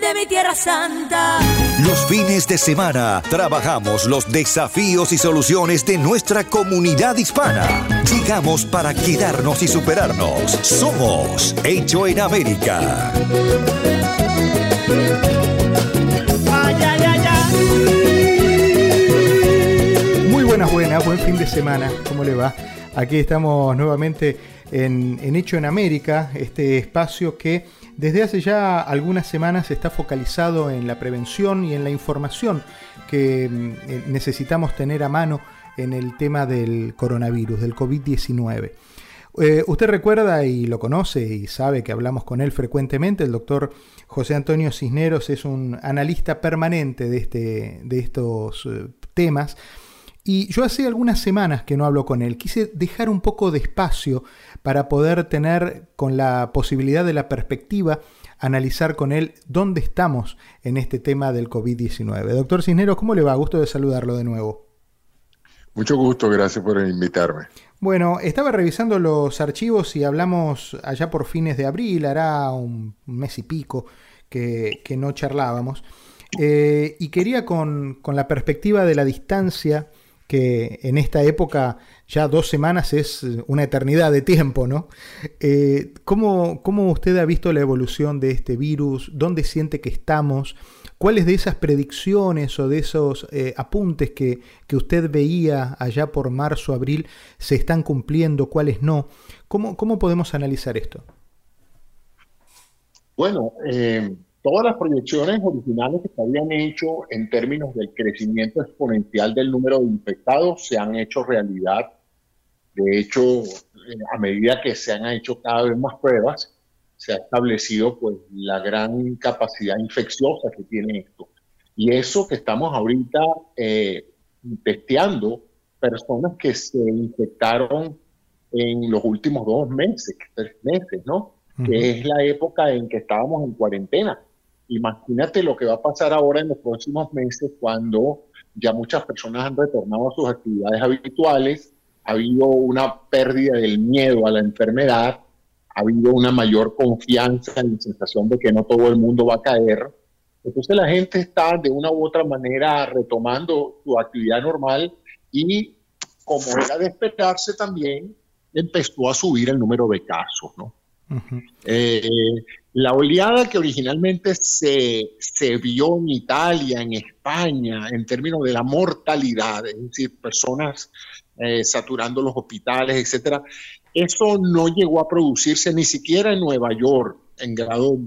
de mi tierra santa. Los fines de semana trabajamos los desafíos y soluciones de nuestra comunidad hispana. Llegamos para quedarnos y superarnos. Somos Hecho en América. Muy buenas, buenas, buen fin de semana. ¿Cómo le va? Aquí estamos nuevamente en, en Hecho en América, este espacio que desde hace ya algunas semanas está focalizado en la prevención y en la información que mm, eh, necesitamos tener a mano en el tema del coronavirus, del COVID-19. Eh, usted recuerda y lo conoce y sabe que hablamos con él frecuentemente, el doctor José Antonio Cisneros es un analista permanente de, este, de estos eh, temas. Y yo hace algunas semanas que no hablo con él. Quise dejar un poco de espacio para poder tener con la posibilidad de la perspectiva analizar con él dónde estamos en este tema del COVID-19. Doctor Cisneros, ¿cómo le va? Gusto de saludarlo de nuevo. Mucho gusto, gracias por invitarme. Bueno, estaba revisando los archivos y hablamos allá por fines de abril, hará un mes y pico que, no charlábamos. Eh, y quería con, con la perspectiva de la distancia que en esta época ya dos semanas es una eternidad de tiempo, ¿no? Eh, ¿cómo, usted ha visto la evolución de este virus? ¿Dónde siente que estamos? ¿Cuáles de esas predicciones o de esos eh, apuntes que, usted veía allá por marzo, abril, se están cumpliendo? ¿Cuáles no? ¿Cómo, cómo podemos analizar esto? Bueno, eh, todas las proyecciones originales que se habían hecho en términos del crecimiento exponencial del número de infectados se han hecho realidad. De hecho, eh, a medida que se han hecho cada vez más pruebas, se ha establecido pues la gran capacidad infecciosa que tiene esto. Y eso que estamos ahorita eh, testeando, personas que se infectaron en los últimos dos meses, tres meses, ¿no? Que es la época en que estábamos en cuarentena. Imagínate lo que va a pasar ahora en los próximos meses cuando ya muchas personas han retornado a sus actividades habituales, ha habido una pérdida del miedo a la enfermedad, ha habido una mayor confianza en la sensación de que no todo el mundo va a caer. Entonces la gente está de una u otra manera retomando su actividad normal y como era de esperarse también, empezó a subir el número de casos, ¿no? Eh, la oleada que originalmente se, se, vio en Italia, en España, en términos de la mortalidad, es decir, personas eh, saturando los hospitales, etcétera, eso no llegó a producirse ni siquiera en Nueva York en grado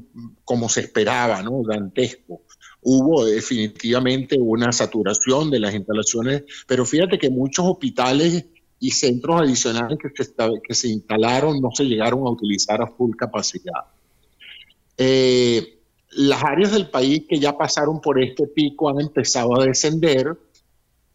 como se esperaba, ¿no? Dantesco. Hubo definitivamente una saturación de las instalaciones, pero fíjate que muchos hospitales y centros adicionales que se, que se instalaron no se llegaron a utilizar a full capacidad. Eh, las áreas del país que ya pasaron por este pico han empezado a descender,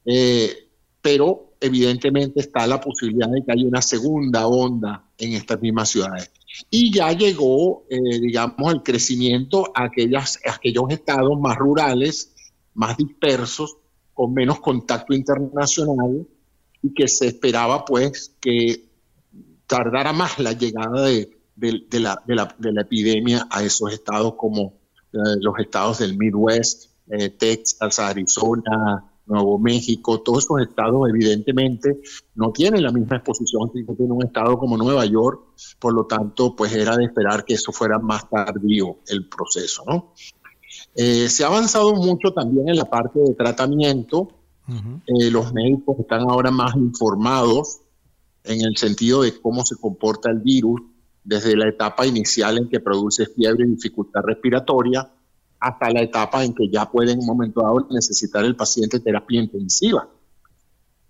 eh, pero evidentemente está la posibilidad de que haya una segunda onda en estas mismas ciudades. Y ya llegó, eh, digamos, el crecimiento a, aquellas, a aquellos estados más rurales, más dispersos, con menos contacto internacional, y que se esperaba pues que tardara más la llegada de, la, epidemia a esos estados como eh, los estados del Midwest, eh, Texas, Arizona, Nuevo México, todos esos estados evidentemente no tienen la misma exposición que tiene un estado como Nueva York, por lo tanto pues era de esperar que eso fuera más tardío el proceso, ¿no? Eh, se ha avanzado mucho también en la parte de tratamiento, eh, los médicos están ahora más informados en el sentido de cómo se comporta el virus desde la etapa inicial en que produce fiebre y dificultad respiratoria hasta la etapa en que ya puede en un momento dado necesitar el paciente terapia intensiva.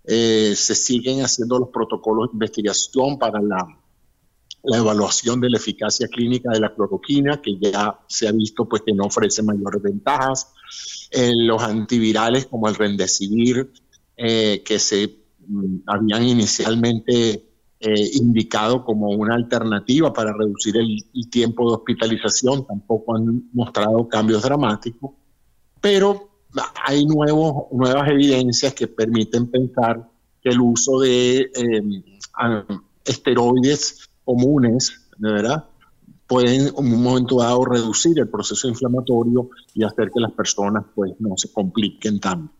eh, se siguen haciendo los protocolos de investigación para la, la, evaluación de la eficacia clínica de la cloroquina, que ya se ha visto pues, que no ofrece mayores ventajas. los antivirales como el Remdesivir, eh, que se mm, habían inicialmente eh, indicado como una alternativa para reducir el, tiempo de hospitalización, tampoco han mostrado cambios dramáticos, pero hay nuevos, nuevas evidencias que permiten pensar que el uso de em, esteroides comunes, ¿verdad? pueden en un momento dado reducir el proceso inflamatorio y hacer que las personas pues no se compliquen tanto.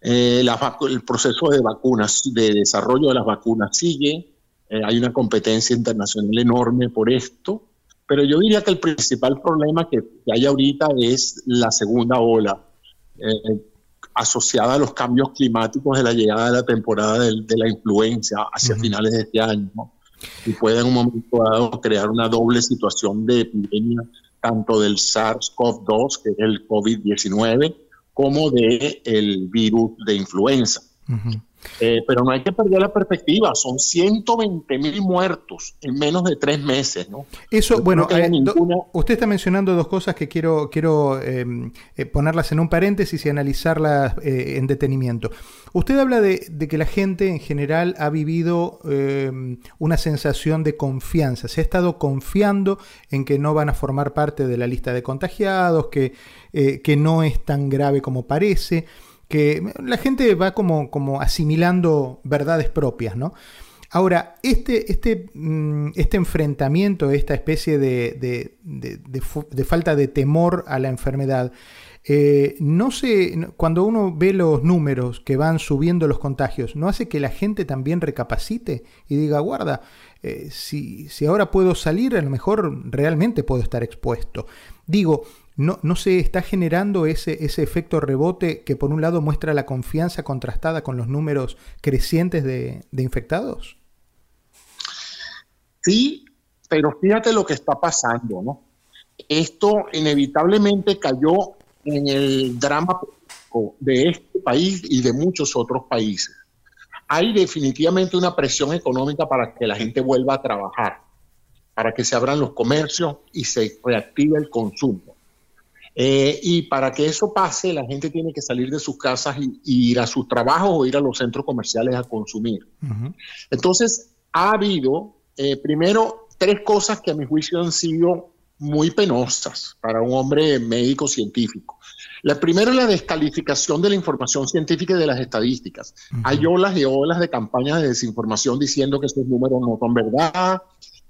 Eh, el proceso de vacunas, de desarrollo de las vacunas sigue, eh, hay una competencia internacional enorme por esto, pero yo diría que el principal problema que, hay ahorita es la segunda ola, eh, asociada a los cambios climáticos de la llegada de la temporada de, la influencia hacia finales de este año, y puede en un momento dado crear una doble situación de epidemia, tanto del SARS-CoV-2, que es el COVID-19, como del el virus de influenza. Eh, pero no hay que perder la perspectiva, son 120 mil muertos en menos de tres meses. ¿no? Eso, bueno, eh, usted está mencionando dos cosas que quiero, quiero em, eh, ponerlas en un paréntesis y analizarlas en detenimiento. Usted habla de, de, que la gente en general ha vivido em, una sensación de confianza, se ha estado confiando en que no van a formar parte de la lista de contagiados, que, que no es tan grave como parece que la gente va como, como asimilando verdades propias, ¿no? Ahora, este, este, mm, este enfrentamiento, esta especie de, de, falta de temor a la enfermedad, eh, no sé, cuando uno ve los números que van subiendo los contagios, ¿no hace que la gente también recapacite y diga, guarda, eh, si, si ahora puedo salir, a lo mejor realmente puedo estar expuesto? Digo, no, se está generando ese, ese efecto rebote que por un lado muestra la confianza contrastada con los números crecientes de, infectados? Sí, pero fíjate lo que está pasando, ¿no? Esto inevitablemente cayó en el drama de este país y de muchos otros países. Hay definitivamente una presión económica para que la gente vuelva a trabajar, para que se abran los comercios y se reactive el consumo. Eh, y para que eso pase, la gente tiene que salir de sus casas y, ir a sus trabajos o ir a los centros comerciales a consumir. Entonces, ha habido, eh, primero, tres cosas que a mi juicio han sido muy penosas para un hombre médico científico. La primera es la descalificación de la información científica y de las estadísticas. Hay olas y olas de campañas de desinformación diciendo que estos números no son verdad,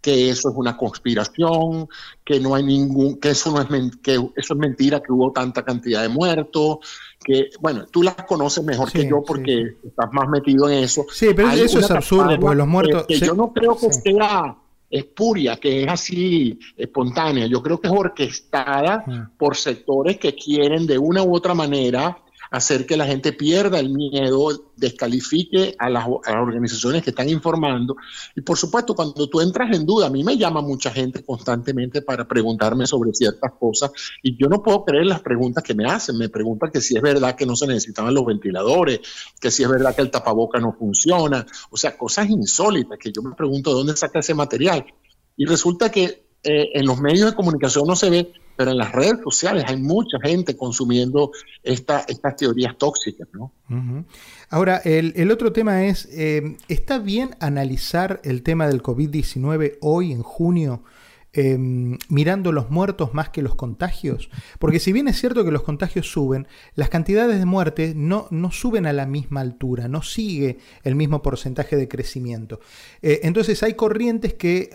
que eso es una conspiración, que no hay ningún, que eso no es que eso es mentira, que hubo tanta cantidad de muertos, que bueno, tú las conoces mejor que yo porque estás más metido en eso. Sí, pero eso es absurdo, porque los muertos. Que, yo no creo que sea espuria, que es así espontánea. Yo creo que es orquestada ah. por sectores que quieren de una u otra manera hacer que la gente pierda el miedo, descalifique a las, organizaciones que están informando. Y por supuesto, cuando tú entras en duda, a mí me llama mucha gente constantemente para preguntarme sobre ciertas cosas y yo no puedo creer las preguntas que me hacen. Me preguntan que si es verdad que no se necesitaban los ventiladores, que si es verdad que el tapaboca no funciona, o sea, cosas insólitas que yo me pregunto de dónde saca ese material. Y resulta que eh, en los medios de comunicación no se ve, pero en las redes sociales hay mucha gente consumiendo esta, estas teorías tóxicas, ¿no? Ahora, el, otro tema es, eh, ¿está bien analizar el tema del COVID-19 hoy, en junio, Em, mirando los muertos más que los contagios. Porque si bien es cierto que los contagios suben, las cantidades de muertes no, no suben a la misma altura, no sigue el mismo porcentaje de crecimiento. Eh, entonces hay corrientes que,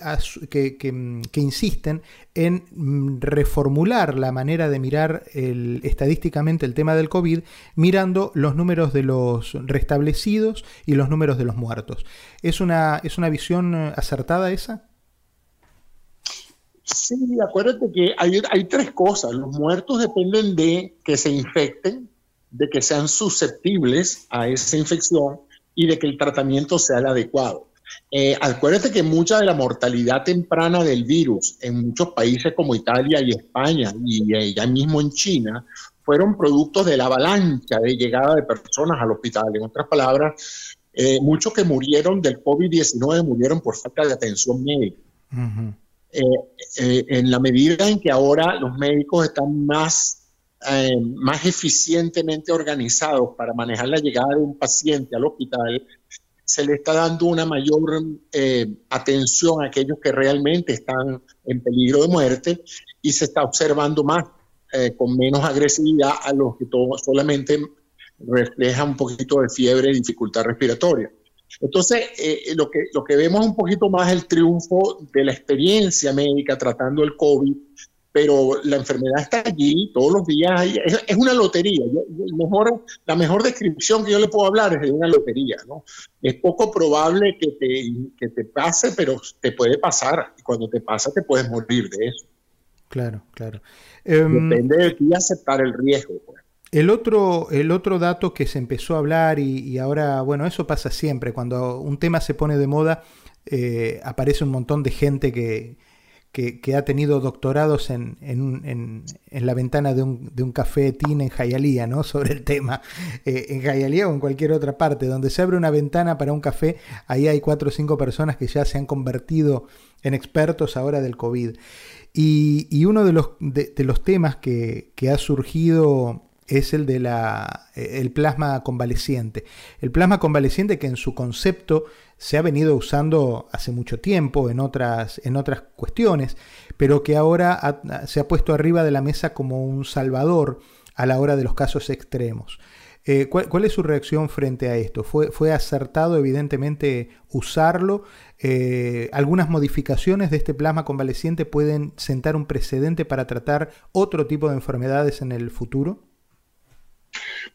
mm, que, insisten en mm, reformular la manera de mirar estadísticamente el tema del COVID, mirando los números de los restablecidos y los números de los muertos. ¿Es una, es una visión eh, acertada esa? Sí, acuérdate que hay, hay tres cosas. Los muertos dependen de que se infecten, de que sean susceptibles a esa infección y de que el tratamiento sea el adecuado. Eh, acuérdate que mucha de la mortalidad temprana del virus en muchos países como Italia y España y ya mismo en China fueron productos de la avalancha de llegada de personas al hospital. En otras palabras, Eh, muchos que murieron del COVID-19 murieron por falta de atención médica. Eh, eh, en la medida en que ahora los médicos están más, más eficientemente organizados para manejar la llegada de un paciente al hospital, se le está dando una mayor atención a aquellos que realmente están en peligro de muerte y se está observando más con menos agresividad a los que todo, solamente refleja un poquito de fiebre y dificultad respiratoria. Entonces, eh, lo, que, lo que vemos un poquito más el triunfo de la experiencia médica tratando el COVID, pero la enfermedad está allí todos los días. Es, una lotería. mejor, la mejor descripción que yo le puedo hablar es de una lotería. ¿no? Es poco probable que te, que te pase, pero te puede pasar. Y cuando te pasa, te puedes morir de eso. Claro, claro. Em, Depende de ti aceptar el riesgo. Pues. El otro, el otro dato que se empezó a hablar y, ahora, bueno, eso pasa siempre, cuando un tema se pone de moda, eh, aparece un montón de gente que, que, ha tenido doctorados en, en, la ventana de un, de un café teen en Jayalía, ¿no? Sobre el tema. Eh, en Jayalía o en cualquier otra parte, donde se abre una ventana para un café, ahí hay cuatro o cinco personas que ya se han convertido en expertos ahora del COVID. Y, uno de los, de los temas que, que ha surgido es el de la, eh, el plasma convaleciente. El plasma convaleciente que en su concepto se ha venido usando hace mucho tiempo en otras, en otras cuestiones, pero que ahora se ha puesto arriba de la mesa como un salvador a la hora de los casos extremos. Eh, ¿cuál, es su reacción frente a esto? ¿Fue, fue acertado evidentemente usarlo? Eh, ¿Algunas modificaciones de este plasma convaleciente pueden sentar un precedente para tratar otro tipo de enfermedades en el futuro?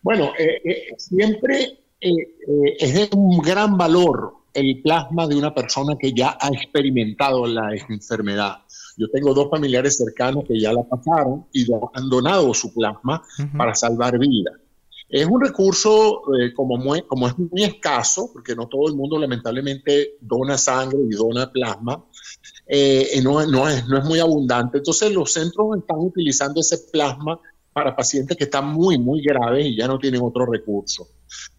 Bueno, eh, eh, siempre eh, es de un gran valor el plasma de una persona que ya ha experimentado la enfermedad. Yo tengo dos familiares cercanos que ya la pasaron y han donado su plasma para salvar vidas. Es un recurso como, como es muy escaso, porque no todo el mundo lamentablemente dona sangre y dona plasma, no, no, es, no es muy abundante. Entonces los centros están utilizando ese plasma para pacientes que están muy, muy graves y ya no tienen otro recurso.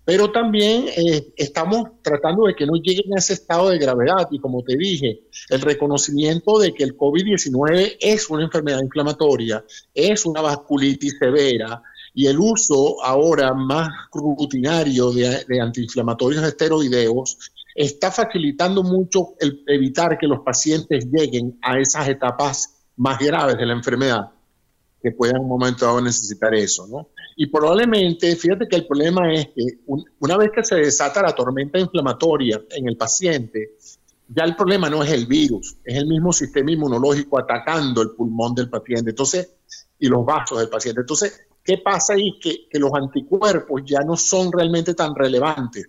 Pero también eh, estamos tratando de que no lleguen a ese estado de gravedad y como te dije, el reconocimiento de que el COVID-19 es una enfermedad inflamatoria, es una vasculitis severa y el uso ahora más rutinario de, de antiinflamatorios esteroideos está facilitando mucho el evitar que los pacientes lleguen a esas etapas más graves de la enfermedad que puedan en un momento dado necesitar eso, ¿no? Y probablemente, fíjate que el problema es que una vez que se desata la tormenta inflamatoria en el paciente, ya el problema no es el virus, es el mismo sistema inmunológico atacando el pulmón del paciente, entonces, y los vasos del paciente. Entonces, ¿qué pasa ahí? Que, que los anticuerpos ya no son realmente tan relevantes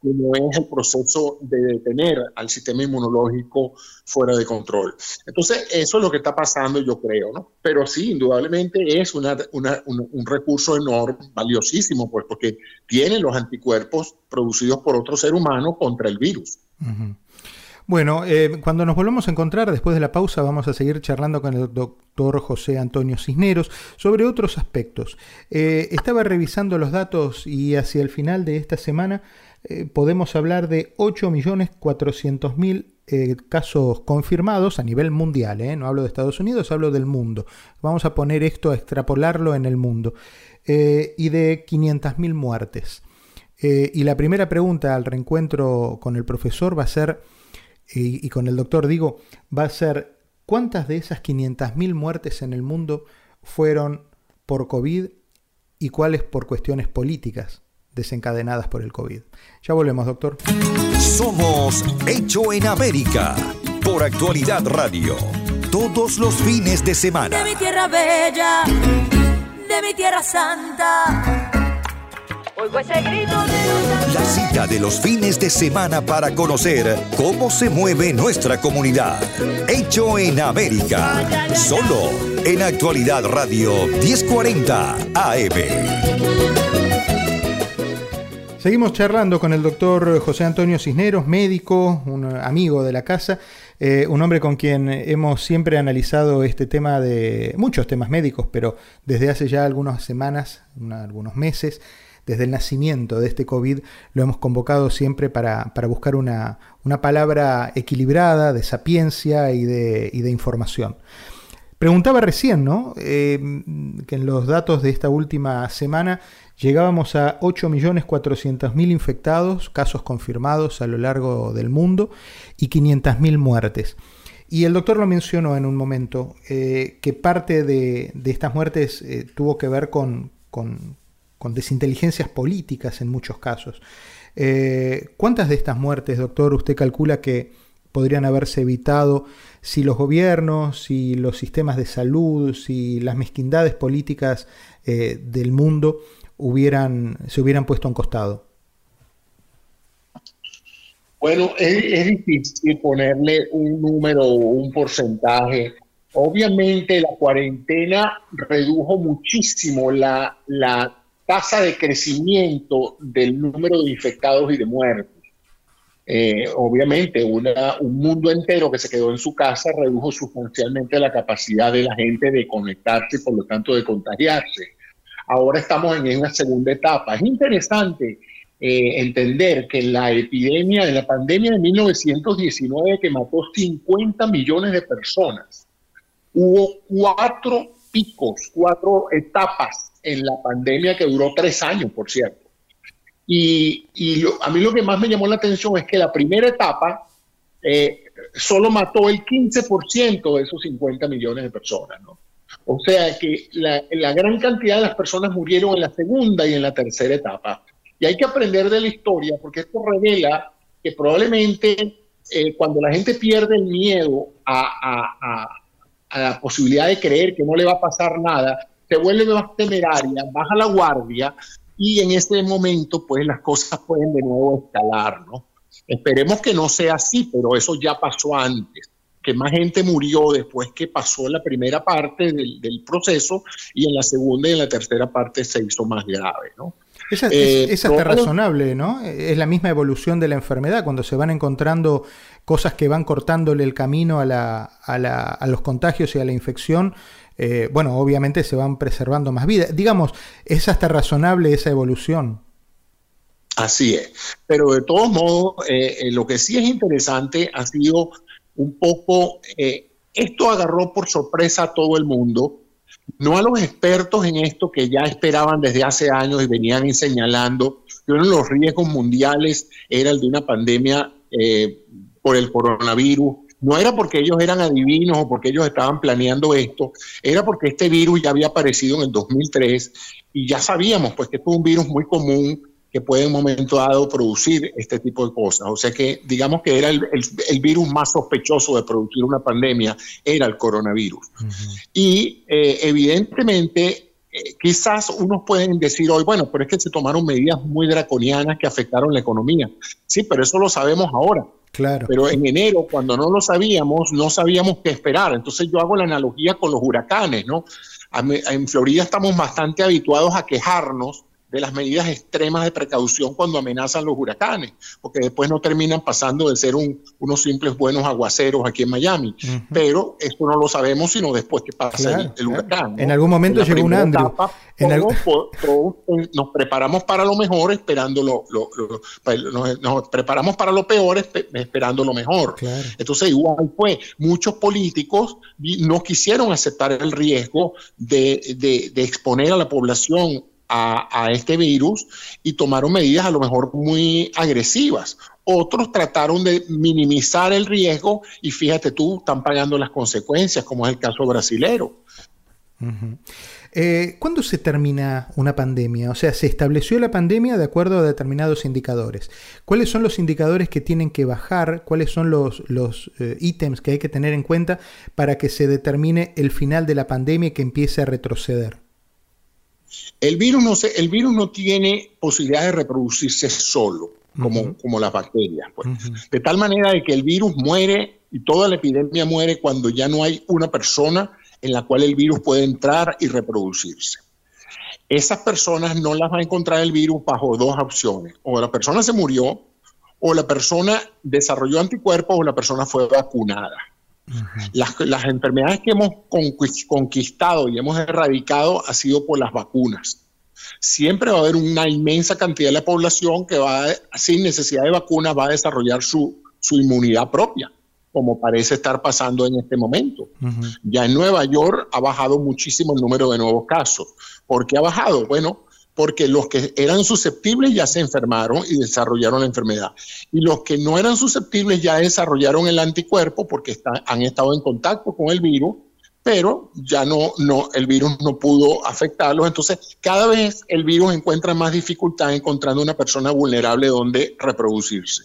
como es el proceso de detener al sistema inmunológico fuera de control. Entonces, eso es lo que está pasando, yo creo, ¿no? Pero sí, indudablemente es una, un, recurso enorme, valiosísimo, pues, porque tiene los anticuerpos producidos por otro ser humano contra el virus. Bueno, eh, cuando nos volvamos a encontrar después de la pausa vamos a seguir charlando con el doctor José Antonio Cisneros sobre otros aspectos. Eh, estaba revisando los datos y hacia el final de esta semana eh, podemos hablar de 8.400.000 eh, casos confirmados a nivel mundial. ¿eh? No hablo de Estados Unidos, hablo del mundo. Vamos a poner esto, a extrapolarlo en el mundo. y de 500.000 muertes. y la primera pregunta al reencuentro con el profesor va a ser, y, y con el doctor digo, va a ser, ¿cuántas de esas 500.000 muertes en el mundo fueron por COVID y cuáles por cuestiones políticas? Desencadenadas por el COVID. Ya volvemos, doctor. Somos Hecho en América por Actualidad Radio. Todos los fines de semana. De mi tierra bella, de mi tierra santa. Oigo ese grito de La cita de los fines de semana para conocer cómo se mueve nuestra comunidad. Hecho en América. Solo en Actualidad Radio 1040 AM. Seguimos charlando con el doctor José Antonio Cisneros, médico, un amigo de la casa, eh, un hombre con quien hemos siempre analizado este tema de muchos temas médicos, pero desde hace ya algunas semanas, algunos meses, desde el nacimiento de este COVID, lo hemos convocado siempre para, buscar una, palabra equilibrada, de sapiencia y de, y de información. Preguntaba recién, ¿no? Eh, que en los datos de esta última semana llegábamos a 8.400.000 infectados, casos confirmados a lo largo del mundo y 500.000 muertes. Y el doctor lo mencionó en un momento, eh, que parte de, estas muertes eh, tuvo que ver con, con, desinteligencias políticas en muchos casos. ¿Cuántas de estas muertes, doctor, usted calcula que podrían haberse evitado si los gobiernos, si los sistemas de salud, si las mezquindades políticas eh, del mundo hubieran, se hubieran puesto a un costado? Bueno, es, difícil ponerle un número o un porcentaje. Obviamente la cuarentena redujo muchísimo la, la tasa de crecimiento del número de infectados y de muertos. Eh, obviamente un mundo entero que se quedó en su casa redujo sustancialmente la capacidad de la gente de conectarse y por lo tanto de contagiarse. Ahora estamos en una segunda etapa. Es interesante eh, entender que la epidemia, en la pandemia de 1919 que mató 50 millones de personas, hubo cuatro picos, cuatro etapas en la pandemia que duró tres años, por cierto. Y, a mí lo que más me llamó la atención es que la primera etapa eh, solo mató el 15% de esos 50 millones de personas. ¿no? O sea que la, gran cantidad de las personas murieron en la segunda y en la tercera etapa. Y hay que aprender de la historia porque esto revela que probablemente eh, cuando la gente pierde el miedo a, a, la posibilidad de creer que no le va a pasar nada, se vuelve más temeraria, baja la guardia y en este momento pues las cosas pueden de nuevo escalar, ¿no? Esperemos que no sea así, pero eso ya pasó antes, que más gente murió después que pasó la primera parte del, proceso y en la segunda y en la tercera parte se hizo más grave, ¿no? Es, eh, hasta razonable, ¿no? Es la misma evolución de la enfermedad, cuando se van encontrando cosas que van cortándole el camino a, la, a, la, a los contagios y a la infección, eh, bueno, obviamente se van preservando más vidas. Digamos, es hasta razonable esa evolución. Así es. Pero de todos modos, eh, eh, lo que sí es interesante ha sido un poco, esto agarró por sorpresa a todo el mundo, no a los expertos en esto que ya esperaban desde hace años y venían señalando que uno de los riesgos mundiales era el de una pandemia por el coronavirus no era porque ellos eran adivinos o porque ellos estaban planeando esto, era porque este virus ya había aparecido en el 2003 y ya sabíamos pues que es un virus muy común que puede en un momento dado producir este tipo de cosas. O sea que digamos que era el, virus más sospechoso de producir una pandemia, era el coronavirus. Y eh, evidentemente eh, quizás unos pueden decir hoy, bueno, pero es que se tomaron medidas muy draconianas que afectaron la economía. Sí, pero eso lo sabemos ahora. Claro. Pero en enero, cuando no lo sabíamos, no sabíamos qué esperar. Entonces yo hago la analogía con los huracanes, ¿no? En Florida estamos bastante habituados a quejarnos de las medidas extremas de precaución cuando amenazan los huracanes, porque después no terminan pasando de ser unos simples buenos aguaceros aquí en Miami. Pero esto no lo sabemos sino después que pasa el, huracán. En algún momento llegó un Andrew. nos preparamos para lo mejor esperando lo, nos, preparamos para lo peor esperando lo mejor. Entonces igual fue, muchos políticos no quisieron aceptar el riesgo de, de exponer a la población a, este virus y tomaron medidas a lo mejor muy agresivas. Otros trataron de minimizar el riesgo y fíjate tú, están pagando las consecuencias, como es el caso brasilero. Eh, ¿Cuándo se termina una pandemia? O sea, se estableció la pandemia de acuerdo a determinados indicadores. ¿Cuáles son los indicadores que tienen que bajar? ¿Cuáles son los, los eh, ítems que hay que tener en cuenta para que se determine el final de la pandemia y que empiece a retroceder? El virus no, el virus no tiene posibilidad de reproducirse solo, como, como las bacterias. Pues. De tal manera de que el virus muere y toda la epidemia muere cuando ya no hay una persona en la cual el virus puede entrar y reproducirse. Esas personas no las va a encontrar el virus bajo dos opciones. O la persona se murió, o la persona desarrolló anticuerpos, o la persona fue vacunada las, enfermedades que hemos conquistado y hemos erradicado ha sido por las vacunas. Siempre va a haber una inmensa cantidad de la población que va, sin necesidad de vacuna, va a desarrollar su, inmunidad propia, como parece estar pasando en este momento. Ya en Nueva York ha bajado muchísimo el número de nuevos casos. ¿Por qué ha bajado? Bueno, porque los que eran susceptibles ya se enfermaron y desarrollaron la enfermedad. Y los que no eran susceptibles ya desarrollaron el anticuerpo porque han estado en contacto con el virus, pero ya no, no, el virus no pudo afectarlos. Entonces, cada vez el virus encuentra más dificultad encontrando una persona vulnerable donde reproducirse.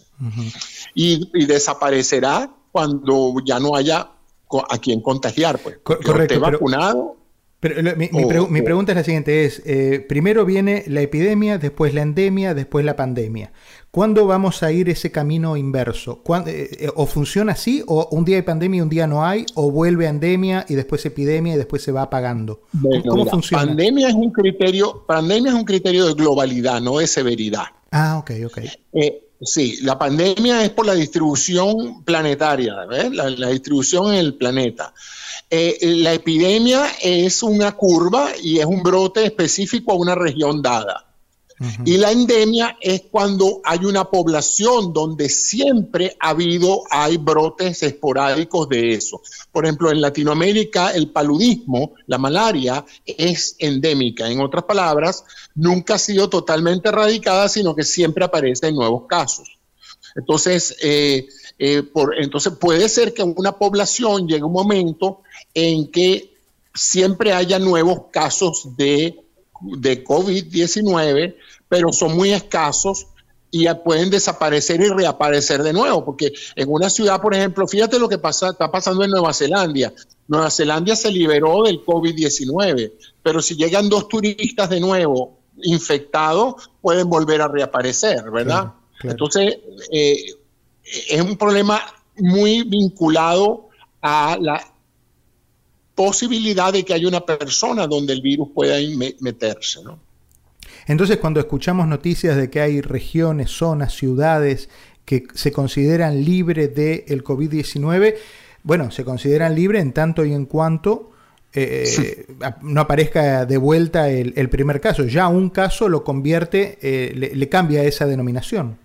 y, desaparecerá cuando ya no haya a quien contagiar. Pues. Correcto. vacunado. Pero mi, mi, pregunta es la siguiente, es, eh, primero viene la epidemia, después la endemia, después la pandemia. ¿Cuándo vamos a ir ese camino inverso? Eh, eh, ¿O funciona así? ¿O un día hay pandemia y un día no hay? ¿O vuelve a endemia y después epidemia y después se va apagando? ¿Cómo funciona? Pandemia es, un criterio, pandemia es un criterio de globalidad, no de severidad. Ah, ok, ok. Sí, la pandemia es por la distribución planetaria, La, la distribución en el planeta. Eh, la epidemia es una curva y es un brote específico a una región dada. Y la endemia es cuando hay una población donde siempre ha habido, hay brotes esporádicos de eso. Por ejemplo, en Latinoamérica el paludismo, la malaria, es endémica. En otras palabras, nunca ha sido totalmente erradicada, sino que siempre aparecen nuevos casos. Entonces, eh, eh, entonces puede ser que una población llegue un momento en que siempre haya nuevos casos de, de COVID-19, pero son muy escasos y pueden desaparecer y reaparecer de nuevo, porque en una ciudad, por ejemplo, fíjate lo que pasa, está pasando en Nueva Zelanda. Nueva Zelanda se liberó del COVID-19, pero si llegan dos turistas de nuevo infectados, pueden volver a reaparecer, ¿verdad? Entonces, eh, es un problema muy vinculado a la posibilidad de que haya una persona donde el virus pueda meterse. ¿no? Entonces, cuando escuchamos noticias de que hay regiones, zonas, ciudades que se consideran libres del COVID-19, bueno, se consideran libres en tanto y en cuanto eh, no aparezca de vuelta el, primer caso. Ya un caso lo convierte, eh, le cambia esa denominación.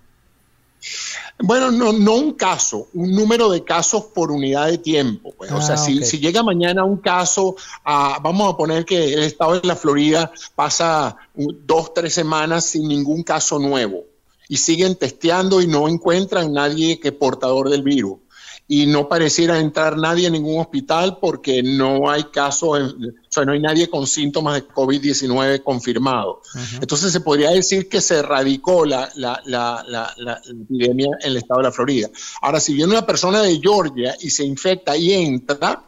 Bueno, no, no un caso, un número de casos por unidad de tiempo. Pues. o sea, ah, si, si, llega mañana un caso, vamos a poner que el estado de la Florida pasa dos, tres semanas sin ningún caso nuevo y siguen testeando y no encuentran nadie que portador del virus y no pareciera entrar nadie en ningún hospital porque no hay casos, o sea, no hay nadie con síntomas de COVID-19 confirmados. Entonces se podría decir que se erradicó la, la, la, la, epidemia en el estado de la Florida. Ahora, si viene una persona de Georgia y se infecta y entra,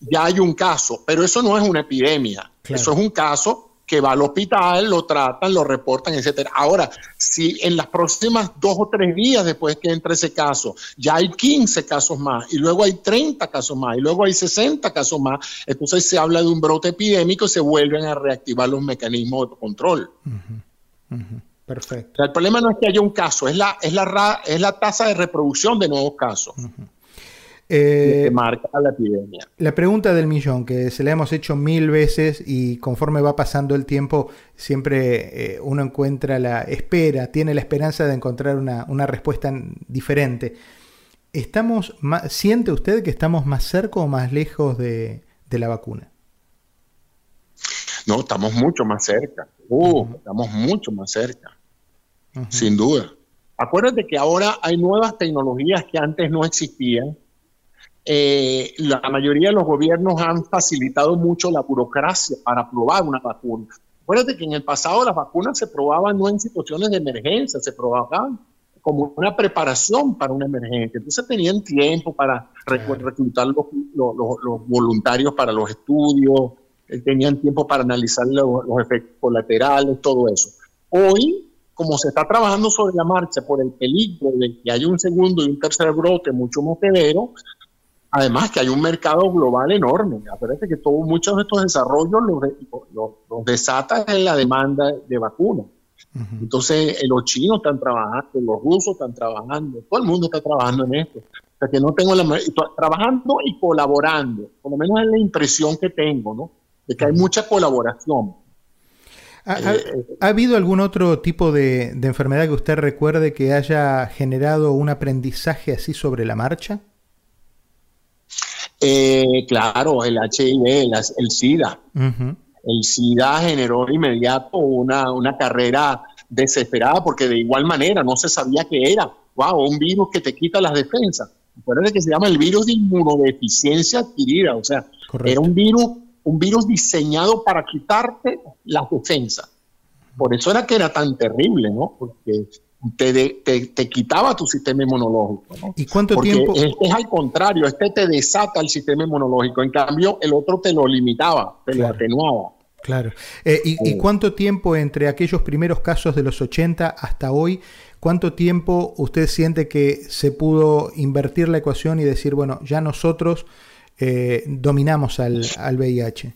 ya hay un caso, pero eso no es una epidemia, eso es un caso que va al hospital, lo tratan, lo reportan, etcétera. Ahora, si en las próximas dos o tres días después que entre ese caso, ya hay 15 casos más, y luego hay 30 casos más, y luego hay 60 casos más, entonces se habla de un brote epidémico y se vuelven a reactivar los mecanismos de control. Perfecto. el problema no es que haya un caso, es la, es la, es la tasa de reproducción de nuevos casos. Eh, marca la epidemia. La pregunta del millón, que se la hemos hecho mil veces y conforme va pasando el tiempo, siempre eh, uno encuentra la espera, tiene la esperanza de encontrar una, respuesta diferente. ¿Estamos ¿Siente usted que estamos más cerca o más lejos de, la vacuna? No, estamos mucho más cerca. Uh, estamos mucho más cerca. Sin duda. Acuérdate que ahora hay nuevas tecnologías que antes no existían eh, la mayoría de los gobiernos han facilitado mucho la burocracia para probar una vacuna. Acuérdate que en el pasado las vacunas se probaban no en situaciones de emergencia, se probaban como una preparación para una emergencia. Entonces tenían tiempo para reclutar los, voluntarios para los estudios, eh, tenían tiempo para analizar los, efectos colaterales, todo eso. Hoy, como se está trabajando sobre la marcha por el peligro de que haya un segundo y un tercer brote mucho más severo, Además que hay un mercado global enorme. Acuérdate que todo, muchos de estos desarrollos los, desata en la demanda de vacunas. Entonces, eh, los chinos están trabajando, los rusos están trabajando, todo el mundo está trabajando en esto. O sea, que no tengo la... Trabajando y colaborando, por lo menos es la impresión que tengo, ¿no? De que hay mucha colaboración. ¿Ha, habido algún otro tipo de, enfermedad que usted recuerde que haya generado un aprendizaje así sobre la marcha? Eh, claro, el HIV, el, SIDA. El SIDA generó inmediato una, una carrera desesperada porque de igual manera no se sabía qué era. Wow, un virus que te quita las defensas. Recuerden que se llama el virus de inmunodeficiencia adquirida, o sea, era un virus, un virus diseñado para quitarte las defensas. Por eso era que era tan terrible, ¿no? Porque te, te, quitaba tu sistema inmunológico. ¿no? ¿Y cuánto Porque tiempo? Es al contrario, este te desata el sistema inmunológico. En cambio, el otro te lo limitaba, te lo atenuaba. Claro. Eh, y, ¿Y cuánto tiempo entre aquellos primeros casos de los 80 hasta hoy ¿Cuánto tiempo usted siente que se pudo invertir la ecuación y decir, bueno, ya nosotros eh, dominamos al, al, VIH?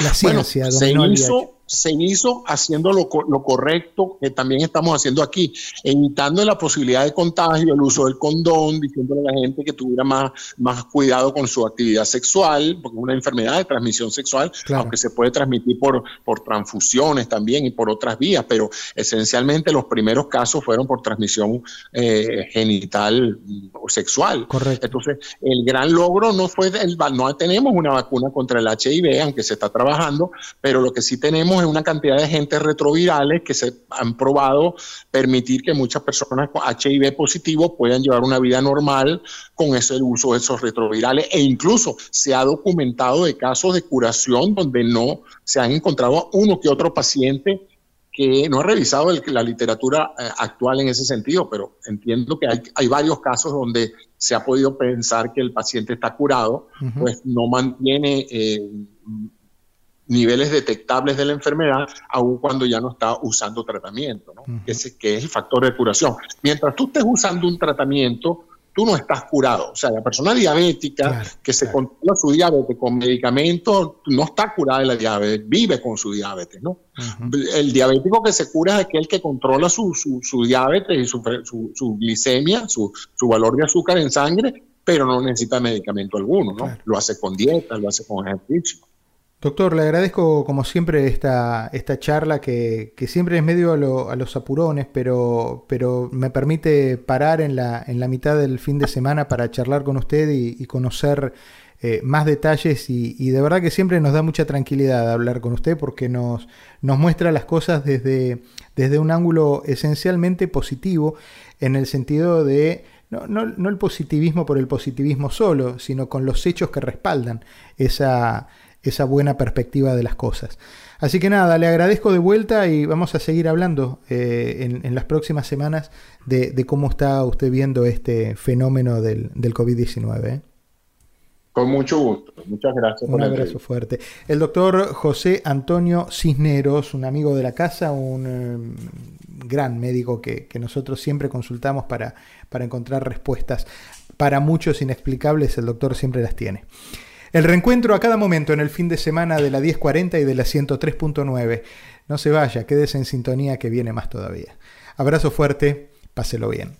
La ciencia dominó al VIH se hizo haciendo lo, correcto que también estamos haciendo aquí, evitando la posibilidad de contagio, el uso del condón, diciéndole a la gente que tuviera más, más cuidado con su actividad sexual, porque es una enfermedad de transmisión sexual, aunque se puede transmitir por, por transfusiones también y por otras vías, pero esencialmente los primeros casos fueron por transmisión eh, genital o sexual. Correcto. Entonces, el gran logro no fue, el, no tenemos una vacuna contra el HIV, aunque se está trabajando, pero lo que sí tenemos en una cantidad de agentes retrovirales que se han probado permitir que muchas personas con HIV positivo puedan llevar una vida normal con ese uso de esos retrovirales. E incluso se ha documentado de casos de curación donde no se han encontrado uno que otro paciente que no ha revisado la literatura eh, actual en ese sentido, pero entiendo que hay, varios casos donde se ha podido pensar que el paciente está curado, pues no mantiene eh, niveles detectables de la enfermedad, aun cuando ya no está usando tratamiento, ¿no? que, es, que es el factor de curación. Mientras tú estés usando un tratamiento, tú no estás curado. O sea, la persona diabética que se controla su diabetes con medicamentos no está curada de la diabetes, vive con su diabetes, ¿no? El diabético que se cura es aquel que controla su, su, diabetes y su, su glicemia, su, valor de azúcar en sangre, pero no necesita medicamento alguno, ¿no? Lo hace con dieta, lo hace con ejercicio. Doctor, le agradezco como siempre esta, esta charla que, siempre es medio a, los apurones, pero, pero me permite parar en la, en la mitad del fin de semana para charlar con usted y, conocer eh, más detalles y, de verdad que siempre nos da mucha tranquilidad hablar con usted porque nos, nos muestra las cosas desde, desde un ángulo esencialmente positivo en el sentido de no, no el positivismo por el positivismo solo, sino con los hechos que respaldan esa esa buena perspectiva de las cosas. Así que nada, le agradezco de vuelta y vamos a seguir hablando eh, en, las próximas semanas de, cómo está usted viendo este fenómeno del, COVID-19. ¿eh? Con mucho gusto, muchas gracias. Un abrazo fuerte. El doctor José Antonio Cisneros, un amigo de la casa, un eh, gran médico que, nosotros siempre consultamos para, para encontrar respuestas. Para muchos inexplicables, el doctor siempre las tiene. El reencuentro a cada momento en el fin de semana de la 1040 y de la 103.9. No se vaya, quédese en sintonía que viene más todavía. Abrazo fuerte, páselo bien.